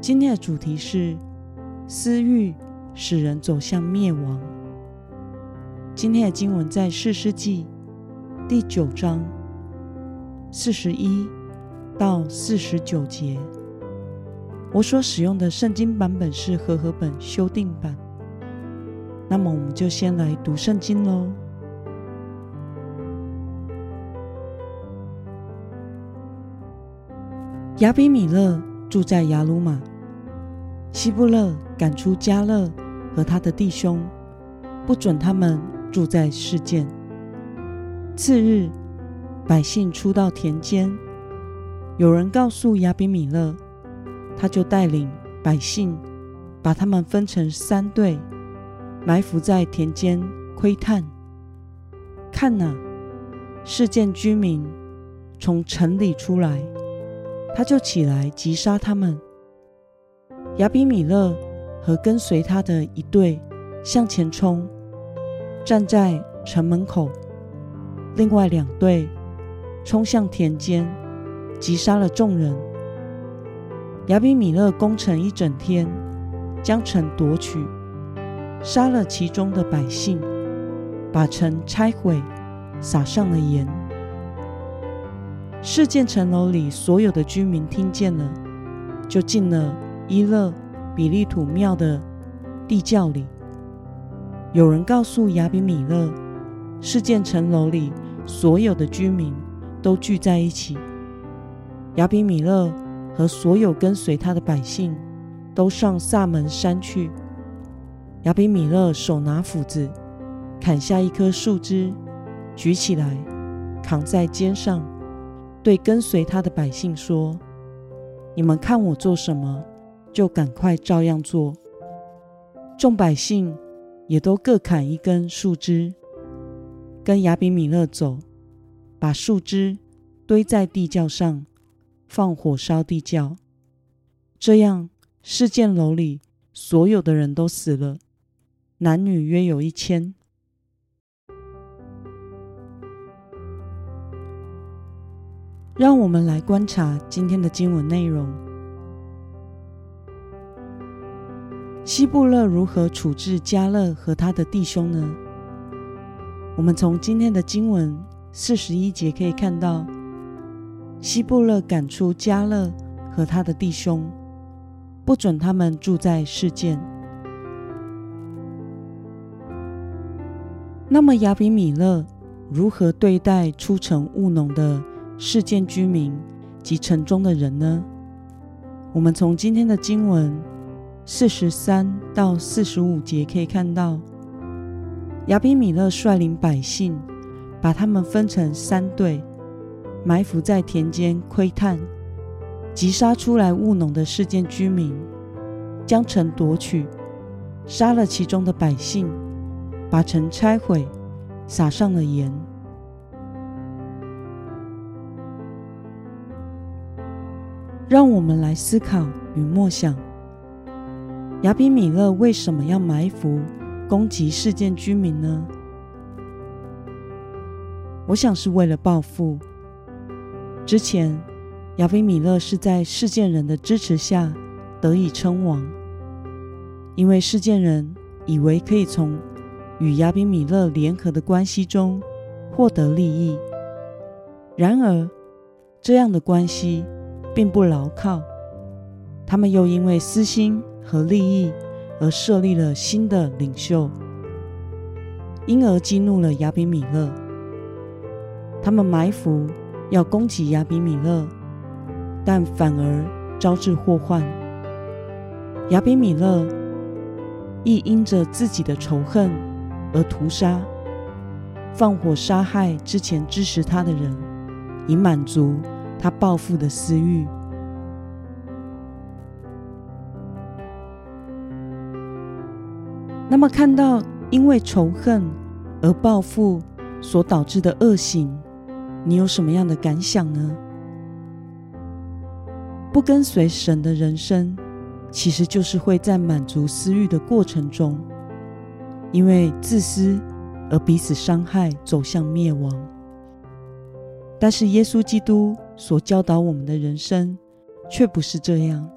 今天的主题是私欲使人走向灭亡。今天的经文在四世纪第九章四十一到四十九节。我所使用的圣经版本是和合本修订版。那么，我们就先来读圣经喽。亚比米勒住在雅鲁玛。希布勒赶出加勒和他的弟兄，不准他们住在世间。次日，百姓出到田间，有人告诉亚比米勒，他就带领百姓，把他们分成三队，埋伏在田间窥探。看哪，世件居民从城里出来，他就起来击杀他们。亚比米勒和跟随他的一队向前冲，站在城门口；另外两队冲向田间，击杀了众人。亚比米勒攻城一整天，将城夺取，杀了其中的百姓，把城拆毁，撒上了盐。事件城楼里所有的居民听见了，就进了。伊勒比利土庙的地窖里，有人告诉亚比米勒，事件城楼里所有的居民都聚在一起。亚比米勒和所有跟随他的百姓都上萨门山去。亚比米勒手拿斧子，砍下一棵树枝，举起来扛在肩上，对跟随他的百姓说：“你们看我做什么？”就赶快照样做。众百姓也都各砍一根树枝，跟亚比米勒走，把树枝堆在地窖上，放火烧地窖。这样，事件楼里所有的人都死了，男女约有一千。让我们来观察今天的经文内容。希布勒如何处置加勒和他的弟兄呢？我们从今天的经文四十一节可以看到，希布勒赶出加勒和他的弟兄，不准他们住在世间。那么亚比米勒如何对待出城务农的世件居民及城中的人呢？我们从今天的经文。四十三到四十五节可以看到，亚比米勒率领百姓，把他们分成三队，埋伏在田间窥探，击杀出来务农的事件居民，将城夺取，杀了其中的百姓，把城拆毁，撒上了盐。让我们来思考与默想。亚比米勒为什么要埋伏攻击事件居民呢？我想是为了报复。之前，亚比米勒是在事件人的支持下得以称王，因为事件人以为可以从与亚比米勒联合的关系中获得利益。然而，这样的关系并不牢靠，他们又因为私心。和利益而设立了新的领袖，因而激怒了亚比米勒。他们埋伏要攻击亚比米勒，但反而招致祸患。亚比米勒亦因着自己的仇恨而屠杀、放火杀害之前支持他的人，以满足他报复的私欲。那么看到因为仇恨而报复所导致的恶行你有什么样的感想呢？不跟随神的人生其实就是会在满足私欲的过程中因为自私而彼此伤害走向灭亡。但是耶稣基督所教导我们的人生，却不是这样。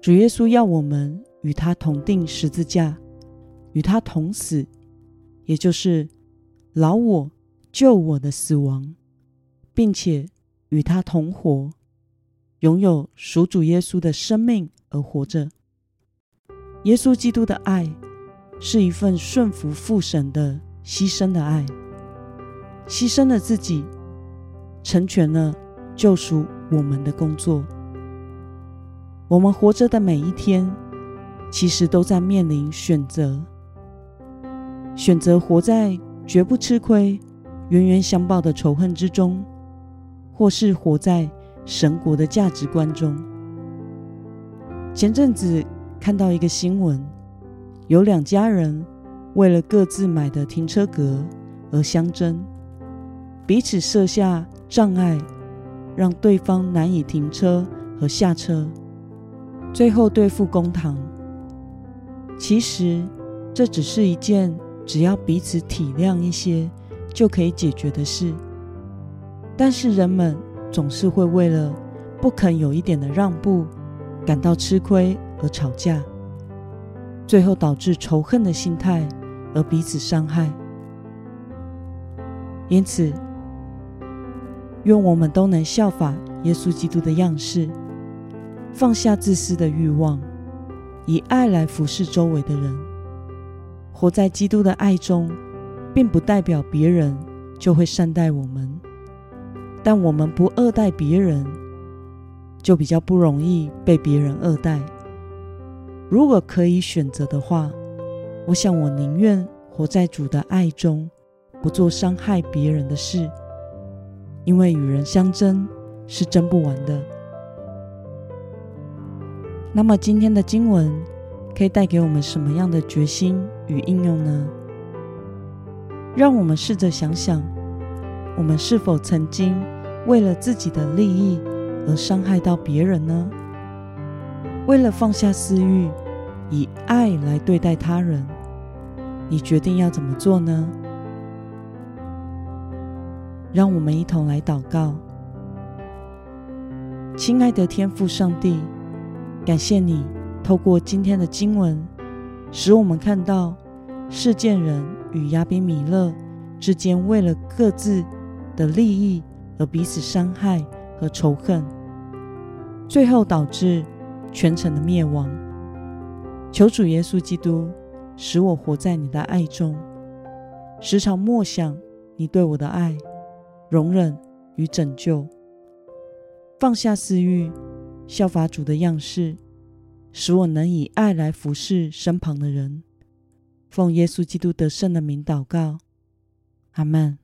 主耶稣要我们与他同定十字架，与他同死，也就是老我救我的死亡，并且与他同活。拥有属主耶稣的生命而活着。耶稣基督的爱是一份顺服父神的牺牲的爱，牺牲了自己，成全了救赎我们的工作。我们活着的每一天，其实都在面临选择：选择活在绝不吃亏、冤冤相报的仇恨之中，或是活在……神国的价值观中，前阵子看到一个新闻，有两家人为了各自买的停车格而相争，彼此设下障碍，让对方难以停车和下车，最后对付公堂。其实这只是一件只要彼此体谅一些就可以解决的事，但是人们。总是会为了不肯有一点的让步，感到吃亏而吵架，最后导致仇恨的心态而彼此伤害。因此，愿我们都能效法耶稣基督的样式，放下自私的欲望，以爱来服侍周围的人。活在基督的爱中，并不代表别人就会善待我们。但我们不恶待别人，就比较不容易被别人恶待。如果可以选择的话，我想我宁愿活在主的爱中，不做伤害别人的事，因为与人相争是争不完的。那么今天的经文可以带给我们什么样的决心与应用呢？让我们试着想想，我们是否曾经。为了自己的利益而伤害到别人呢？为了放下私欲，以爱来对待他人，你决定要怎么做呢？让我们一同来祷告。亲爱的天父上帝，感谢你透过今天的经文，使我们看到事件人与亚比米勒之间为了各自的利益。而彼此伤害和仇恨，最后导致全城的灭亡。求主耶稣基督使我活在你的爱中，时常默想你对我的爱、容忍与拯救，放下私欲，效法主的样式，使我能以爱来服侍身旁的人。奉耶稣基督得胜的名祷告，阿门。